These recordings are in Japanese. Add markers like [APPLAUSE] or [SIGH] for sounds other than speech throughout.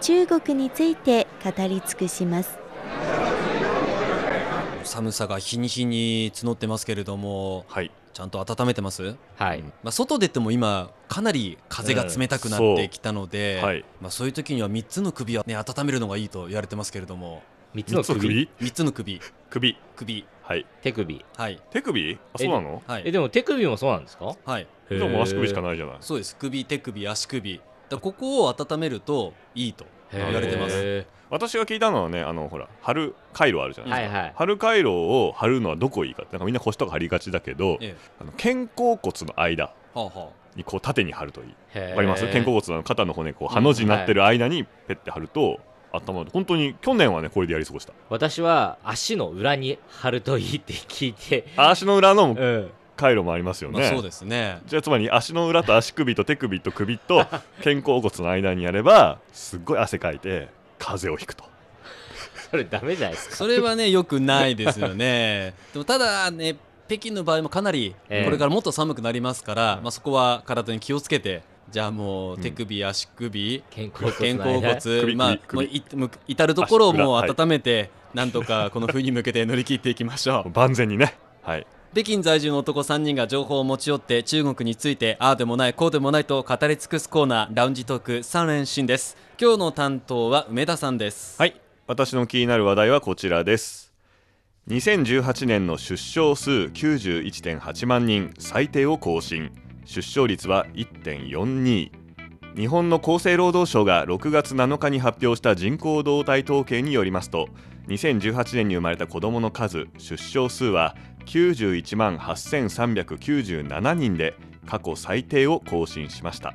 中国について語り尽くします。寒さが日に日に募ってますけれどもはい。ちゃんと温めてます、はい、まあ、外出ても今かなり風が冷たくなってきたので、うん。はい。まあ、そういう時には3つの首は、ね、温めるのがいいと言われてますけれども。三つの首？首。3つの首。首。首。はい。手首。はい。手首？あそうなの？はい。えでも手首もそうなんですか？はい。じゃあもう足首しかいないじゃない。そうです。首手首足首。だここを温めるといいと言われてます。へ私が聞いたのはねあのほら貼る回路あるじゃーないですか、はいはい。貼る回路を貼るのはどこいいかってなんかみんな腰とか貼りがちだけどええ。あの肩甲骨の間にこう縦に貼るといい。わかります？肩甲骨の肩の骨こうハの字になってる間にペッて貼ると頭本当に去年はねこれでやり過ごした。私は足の裏に貼るといいって聞いて。足の裏のうん回路もありますよね、まあ、そうですね。じゃあつまり足の裏と足首と手首と首 [LAUGHS] と肩甲骨の間にやればすっごい汗かいて風邪をひくと。[LAUGHS] それダメじゃないですか。それはねよくないですよね。[LAUGHS] でもただね北京の場合もかなりええ。これからもっと寒くなりますから、まあ、そこは体に気をつけてじゃあもう手首、足首肩甲骨骨首まあ首。もう至る所をもう温めて、なんとかこの冬に向けて乗り切っていきましょう万全にね。はい北京在住の男3人が情報を持ち寄って中国についてああでもないこうでもないと語り尽くすコーナーラウンジトーク3連新です。今日の担当は梅田さんです。はい私の気になる話題はこちらです。2018年の出生数91.8万人最低を更新。出生率は1.42日本の厚生労働省が6月7日に発表した人口動態統計によりますと2018年に生まれた子どもの数出生数は91万8397人で過去最低を更新しました。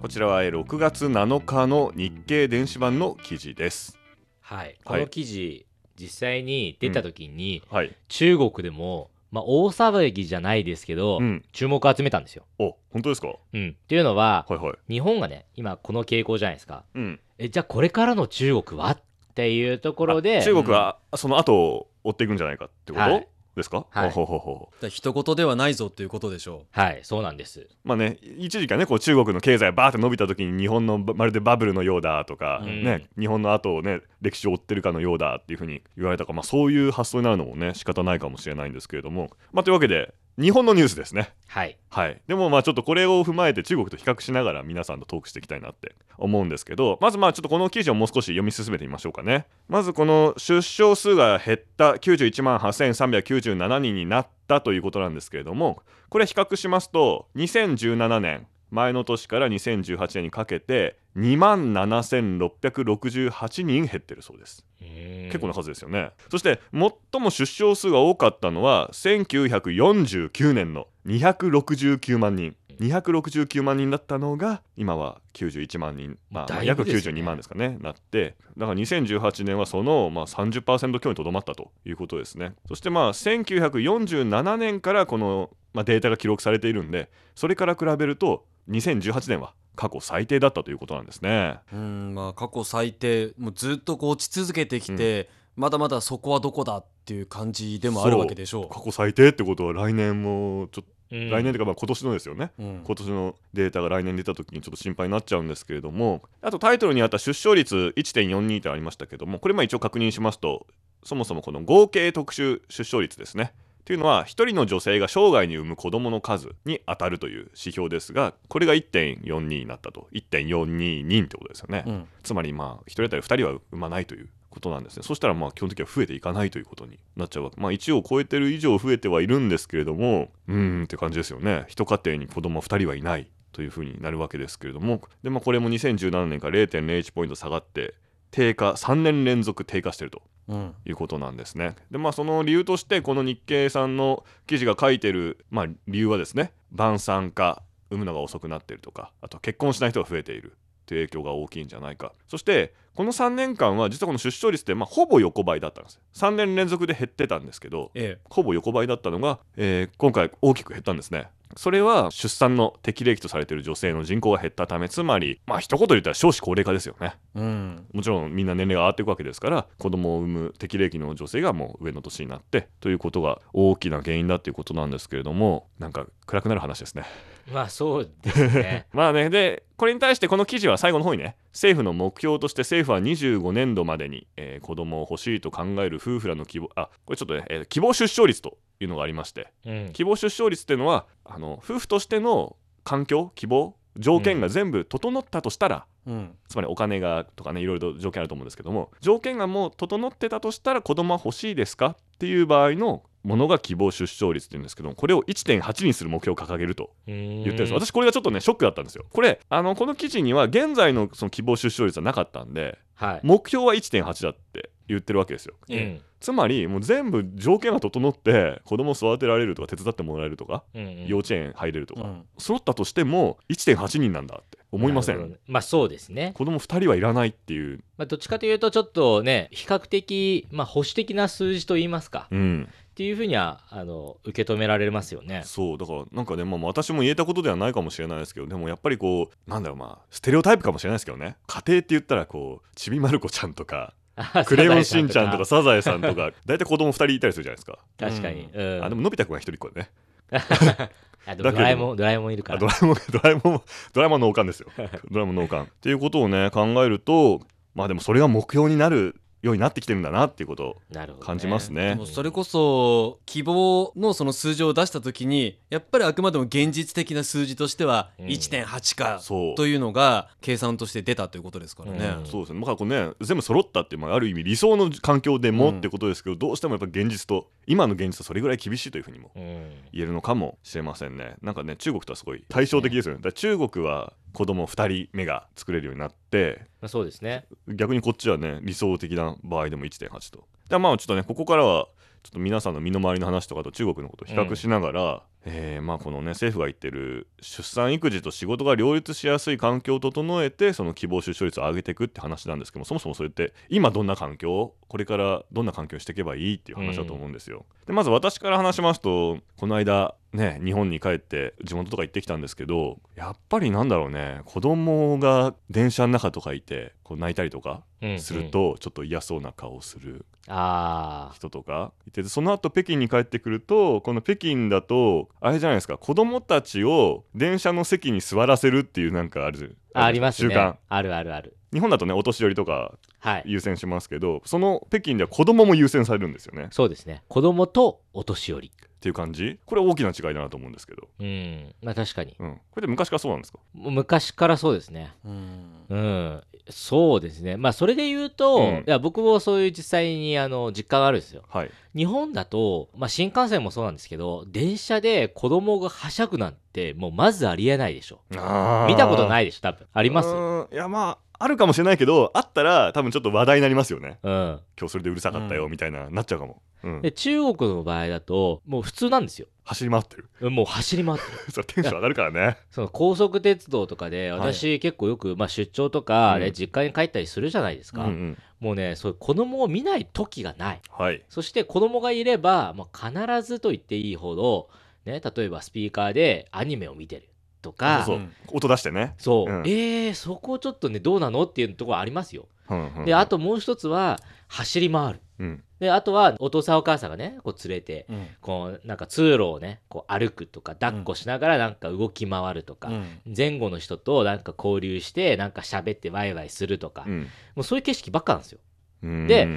こちらはえー6月7日の日経電子版の記事です。はい。この記事実際に出た時にはい。中国でもまあ大騒ぎじゃないですけどうん。注目を集めたんですよ。お本当ですか？はうん。っていうのはいはい。日本がね今この傾向じゃないですか。うん。えじゃあこれからの中国は？っていうところであ中国はその後を追っていくんじゃないかってこと、はいですか、はい。ほうほうほ一言ではないぞということでしょはいそうなんです。まあね一時期はねこう中国の経済がバーって伸びた時に日本のばまるでバブルのようだとか、うん。ね日本の後をね歴史を追ってるかのようだっていうふうに言われたか、まあ、そういう発想になるのもね仕方ないかもしれないんですけれども、まあ、というわけで日本のニュースですね。はい。はい、でもまあちょっとこれを踏まえて中国と比較しながら皆さんとトークしていきたいなって思うんですけどまずまあちょっとこの記事をもう少し読み進めてみましょうかね。まずこの出生数が減った91万8397人になったということなんですけれどもこれ比較しますと2017年前の年から2018年にかけて2万7668人減ってるそうです。結結構な数ですよね。そして最も出生数が多かったのは1949年の269万人。269万人だったのが今は91万人、まあ、だい約ぶですね92万ですかねなって。だから2018年はその、まあ、30%強にとどまったということですね。そしてまあ1947年からこの、まあ、データが記録されているんでそれから比べると2018年は過去最低だったということなんですね。ううんまあ過去最低もうずっとこう落ち続けてきて、まだまだそこはどこだっていう感じでもあるわけでしょ過去最低ってことは来年もちょっと来来年というかまあ今年のですよね、う、うん。今年のデータが来年出た時にちょっと心配になっちゃうんですけれどもあとタイトルにあった出生率1.42ってありましたけどもこれまあ一応確認しますとそもそもこの合計特殊出生率ですねっていうのは1人の女性が生涯に産む子どもの数に当たるという指標ですがこれが1.42になったと。1.42人ってことですよね、うん。つまりまあ1人当たり2人は産まないということなんですね。そしたらまあ基本的には増えていかないということになっちゃうわけ。まあ1を超えてる以上増えてはいるんですけれどもうーんって感じですよね。一家庭に子供2人はいないというふうになるわけですけれども。で、まあ、これも2017年から0.01ポイント下がって低下3年連続低下してると。うんいうことなんですね。でまあその理由としてこの日経さんの記事が書いてる、まあ、理由はですね晩産化産むのが遅くなっているとかあと結婚しない人が増えているっていう影響が大きいんじゃないか。そしてこの3年間は実はこの出生率ってまあほぼ横ばいだったんです。3年連続で減ってたんですけどえ。ほぼ横ばいだったのが、えー今回大きく減ったんですねそれは出産の適齢期とされている女性の人口が減ったためつまりまあ一言で言ったら少子高齢化ですよね。えうん。もちろんみんな年齢が上がっていくわけですから子供を産む適齢期の女性がもう上の年になってということが大きな原因だっていうことなんですけれどもなんか暗くなる話ですね [LAUGHS] まあそうですね。[LAUGHS] まあねでこれに対してこの記事は最後の方にね政府の目標として政府は25年度までに、えー子供を欲しいと考える夫婦らの希望あこれちょっとね、えー希望出生率というのがありましてうん。希望出生率っていうのはあの夫婦としての環境希望条件が全部整ったとしたら、うん。つまりお金がとかねいろいろと条件あると思うんですけども条件がもう整ってたとしたら子供は欲しいですかっていう場合のものが希望出生率っていうんですけどもこれを1.8にする目標を掲げると言言ってるんです。私これがちょっとねショックだったんですよ。これあのこの記事には現在のその希望出生率はなかったんではい、目標は1.8だって言ってるわけですよ。うん。つまりもう全部条件が整って子供を育てられるとか手伝ってもらえるとかうんうん。幼稚園入れるとか、うん。揃ったとしても1.8人なんだって思いません？ねまあそうですね、子供2人はいらないっていう。まあ、どっちかというとちょっとね比較的、まあ、保守的な数字といいますか。うんっていうふうにはあの受け止められますよね。そうだからなんかね、まあ、私も言えたことではないかもしれないですけどでもやっぱりこうなんだろうまあステレオタイプかもしれないですけどね。家庭って言ったらこうちびまる子ちゃんとかクレヨンしんちゃんとかサザエさんとか大体子供2人いたりするじゃないですか、確かに、うん。あでものび太くんは一人っ子 [LAUGHS] だねドラえもんドラえもんいるから。あドラえもん [LAUGHS] ドラえもんドラえもんの王冠ですよ。ドラえもんの王冠。っていうことをね考えるとまあでもそれが目標になるようになってきてるんだなっていうことを感じますね。でもそれこそ希望のその数字を出した時にやっぱりあくまでも現実的な数字としてはうん。1.8かそう。というのが計算として出たということですからね。うん。そうですね、まあこうね、全部揃ったって、まあ、ある意味理想の環境でもってことですけど、どうしてもやっぱ現実と今の現実とそれぐらい厳しいというふうにもうん。言えるのかもしれませんね。なんかね中国とはすごい対照的ですよね。中国は子供2人目が作れるようになってまあ、そうですね。逆にこっちはね理想的な場合でも1.8と。でまあちょっとねここからはちょっと皆さんの身の回りの話とかと中国のことを比較しながら、えーまあこのね政府が言ってる出産育児と仕事が両立しやすい環境を整えてその希望出生率を上げていくって話なんですけどもそもそもそれって今どんな環境これからどんな環境にしていけばいいっていう話だと思うんですよ。でまず私から話しますとこの間ね日本に帰って地元とか行ってきたんですけどやっぱりなんだろうね子供が電車の中とかいてこう泣いたりとかうんするとちょっと嫌そうな顔をする人とかいてその後北京に帰ってくるとこの北京だとあれじゃないですか子供たちを電車の席に座らせるっていうなんかあるありますね。習慣。あるあるある。日本だとねお年寄りとかはい。優先しますけどその北京では子供も優先されるんですよね。そうですね。子供とお年寄りっていう感じ？これ大きな違いだなと思うんですけど、うん。まあ確かに。うん、これで昔からそうなんですか？もう昔からそうですね。うん。うん。そうですね。まあそれで言うと、うん。いや僕もそういう実際にあの実感があるんですよ。はい。日本だと、まあ、新幹線もそうなんですけど電車で子供がはしゃぐなんてもうまずありえないでしょ。見たこといないでしょ多分。あります？いやまああるかもしれないけどあったら多分ちょっと話題になりますよね。うん。今日それでうるさかったようん。みたいな、なっちゃうかも、うん。で中国の場合だともう普通なんですよ。走り回ってる。もう走り回ってる。[LAUGHS] それテンション上がるからね。その高速鉄道とかで私結構よく、まあ、出張とかでうん。実家に帰ったりするじゃないですか、うんうん。もうねそういう子供を見ない時がない。はい。そして子供がいれば、もう必ずと言っていいほど、ね、例えばスピーカーでアニメを見てる。とか、そうそう。音出してね、そう、うん。えー、そこちょっとね、どうなの？っていうところありますよ。うんうん。で、あともう一つは、走り回る。うんで、あとは、お父さんお母さんがね、こう連れて、うんこう、なんか通路をね、こう歩くとか、抱っこしながらなんか動き回るとか、うん前後の人となんか交流して、なんか喋ってワイワイするとか、うんもうそういう景色ばっかなんですよ。うんで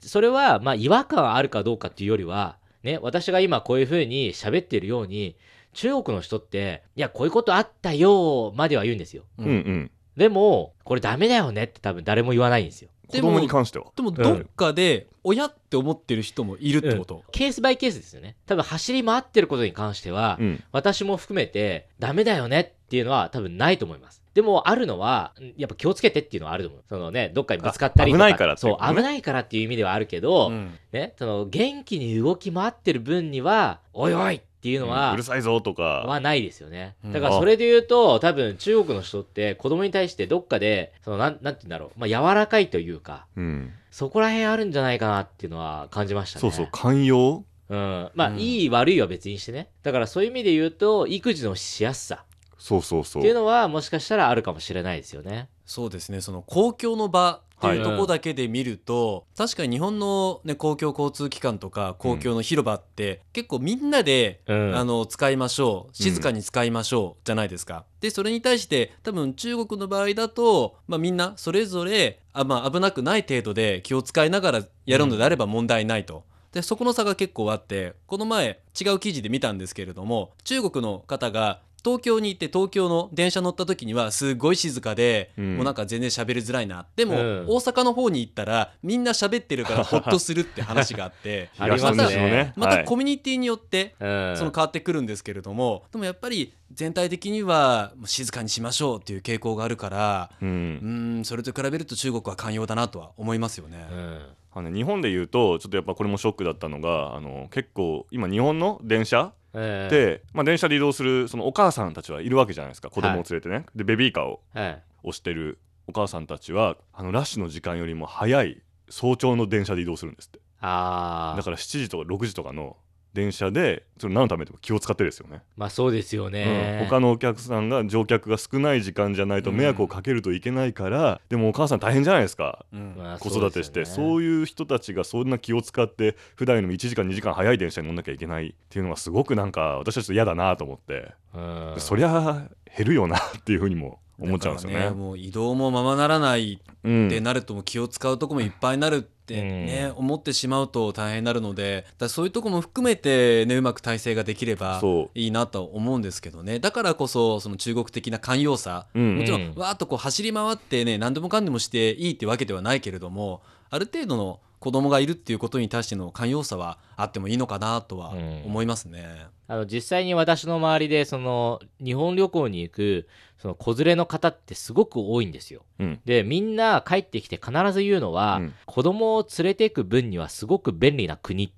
それは、まあ、違和感あるかどうかっていうよりは、ね、私が今こういう風に喋ってるように、中国の人って、いや、こういうことあったよまでは言うんですよ。うんうんでも、これダメだよねって多分誰も言わないんですよ。子供に関してはでもどっかで親って思ってる人もいるってこと、ケースバイケースですよね。多分走り回ってることに関しては、うん私も含めてダメだよねっていうのは多分ないと思います。でもあるのは、んやっぱ気をつけてっていうのはあると思う。そのね、どっかにぶつかったりとか。あ危ないからっていそう危ないからっていう意味ではあるけど、うんね、その元気に動き回ってる分には、おいおいってっていうのは、うるさいぞとかはないですよねうん。だからそれで言うと、多分中国の人って子供に対してどっかで、そのなん、なんて言うんだろう、まあ柔らかいというか、うんそこら辺あるんじゃないかなっていうのは感じましたね。そうそう寛容？うん。まあ、うんいい悪いは別にしてね。だからそういう意味で言うと、育児のしやすさそうそうそうっていうのはもしかしたらあるかもしれないですよね。そうですねその公共の場っていうはい。とこだけで見ると、確かに日本の、ね、公共交通機関とか公共の広場って、結構みんなで、うん。あの使いましょう。静かに使いましょう、じゃないですか。でそれに対して多分中国の場合だと、まあ、みんなそれぞれあ、まあ、危なくない程度で気を使いながらやるのであれば問題ないと。でそこの差が結構あってこの前違う記事で見たんですけれども中国の方が東京に行って東京の電車乗った時にはすごい静かで、うん。もうなんか全然喋りづらいな。でも、うん。大阪の方に行ったらみんな喋ってるから [LAUGHS] ホッとするって話があって。ありますね。またコミュニティによってうん。その変わってくるんですけれども、でもやっぱり全体的には静かにしましょうっていう傾向があるからううんんそれと比べると中国は寛容だなとは思いますよね。日本で言うとちょっとやっぱこれもショックだったのがあの結構今日本の電車ええ。で、まあ、電車で移動するそのお母さんたちはいるわけじゃないですか。子供を連れてね、でベビーカーをはい。押してるお母さんたちはあのラッシュの時間よりも早い早朝の電車で移動するんですって。だから7時とか6時とかの電車でそれ何のためでも気を使ってですよね、まあそうですよね。うん。他のお客さんが乗客が少ない時間じゃないと迷惑をかけるといけないから、でもお母さん大変じゃないですか。うん。まあ子育てして。そう,、いういう人たちがそんな気を使って普段よりも1時間2時間早い電車に乗んなきゃいけないっていうのがすごくなんか私たちと嫌だなと思って、うん、そりゃ減るよなっていうふうにも思っちゃうんですよね。だからもう移動もままならないうん。ってなるともう気を使うとこもいっぱいになるってね、思ってしまうと大変になるのでだそういうとこも含めてねうまく体制ができればいいなと思うんですけどね。だからこそその中国的な寛容さ、うんもちろうんんわーっとこう走り回ってね何でもかんでもしていいってわけではないけれどもある程度の子供がいるっていうことに対しての寛容さはあってもいいのかなとはうん。思いますね。あの実際に私の周りでその日本旅行に行くその子連れの方ってすごく多いんですよ。うん。でみんな帰ってきて必ず言うのは、うん。子供を連れていく分にはすごく便利な国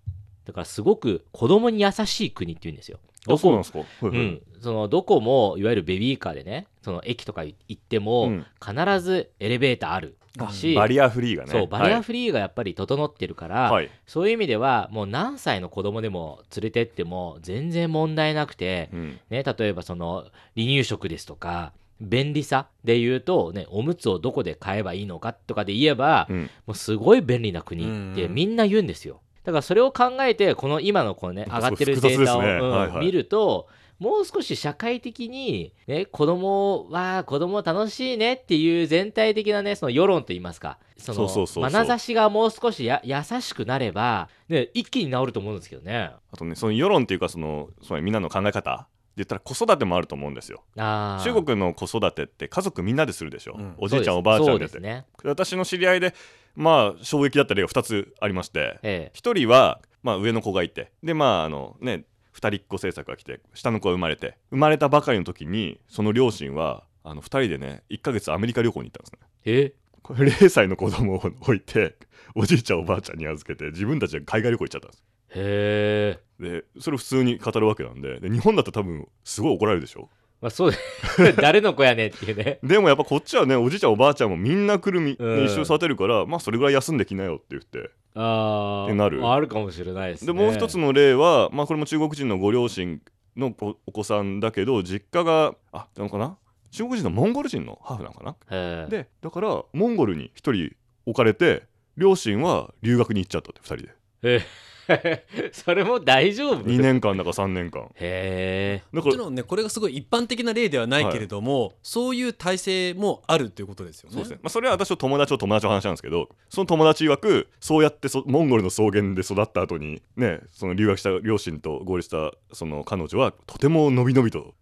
だからすごく子供に優しい国って言うんですよ。あそうなんですか、はいうはい。ん、そのどこもいわゆるベビーカーでねその駅とか行っても、うん。必ずエレベーターあるしバリアフリーがね。そうバリアフリーがやっぱり整ってるから、はい、はいそういう意味ではもう何歳の子供でも連れてっても全然問題なくて、うん。ね、例えばその離乳食ですとか便利さで言うと、ね、おむつをどこで買えばいいのかとかで言えば、うん。もうすごい便利な国ってみんな言うんですよ。だからそれを考えてこの今のこのね上がってるデータを、ねうんはいはい。見るともう少し社会的に、ね、子供は子供楽しいねっていう全体的なねその世論といいますかそのそうそうそうそう。眼差しがもう少しや優しくなれば、ね、一気に治ると思うんですけどね。あとねその世論っていうかそのつまりみんなの考え方で言ったら子育てもあると思うんですよ。中国の子育てって家族みんなでするでしょ、うん。おじいちゃんおばあちゃんで。ってそうですね。私の知り合いでまあ衝撃だった例が2つありまして。え1人は、まあ、上の子がいて。でまああのね二人っ子政策が来て下の子が生まれて生まれたばかりの時にその両親はあの2人でね1ヶ月アメリカ旅行に行ったんですねえ？えこれ0歳の子供を置いておじいちゃんおばあちゃんに預けて自分たちで海外旅行行っちゃったんですへえ。でそれを普通に語るわけなんでで日本だと多分すごい怒られるでしょまあそう。[LAUGHS] 誰の子やねんっていうね。でもやっぱこっちはねおじいちゃんおばあちゃんもみんな来るみ、うん一緒に育てるからまあそれぐらい休んできなよって言ってあってなるあるかもしれないですね。でもう一つの例は、まあ、これも中国人のご両親のおお子さんだけど実家があなのかな？中国人のモンゴル人のハーフなのかな？でだからモンゴルに一人置かれて両親は留学に行っちゃったって二人でえ [LAUGHS] それも大丈夫？2年間だか3年間へえ。もちろんねこれがすごい一般的な例ではないけれども、そういう体制もあるっていうことですよね。そうですね、まあ、それは私の友達の友達の話なんですけどその友達曰くそうやってそモンゴルの草原で育った後にねその留学した両親と合流したその彼女はとてものびのびと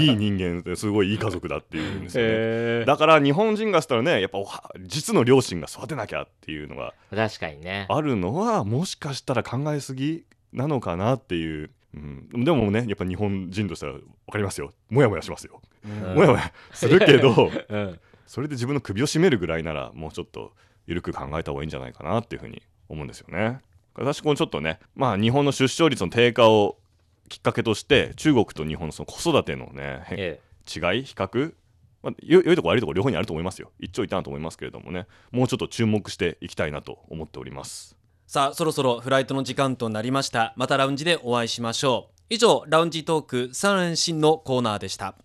いい人間ですごいいい家族だっていうんですよね。だから日本人がしたらねやっぱ実の両親が育てなきゃっていうのが確かにね。あるのはもしかしたら考えすぎなのかなっていう、うん、でもねやっぱ日本人としたら分かりますよ。もやもやしますよ、うん。もやもやするけどうん。それで自分の首を絞めるぐらいならもうちょっと緩く考えた方がいいんじゃないかなっていうふうに思うんですよね。私このちょっとねまあ日本の出生率の低下をきっかけとして中国と日本のその子育てのね、へえ違い比較、まあ、よ良いとこ悪いとこ両方にあると思いますよ。一長一短あると思いますけれどもねもうちょっと注目していきたいなと思っておりますさあそろそろフライトの時間となりました。またラウンジでお会いしましょう。以上ラウンジトーク3連新のコーナーでした。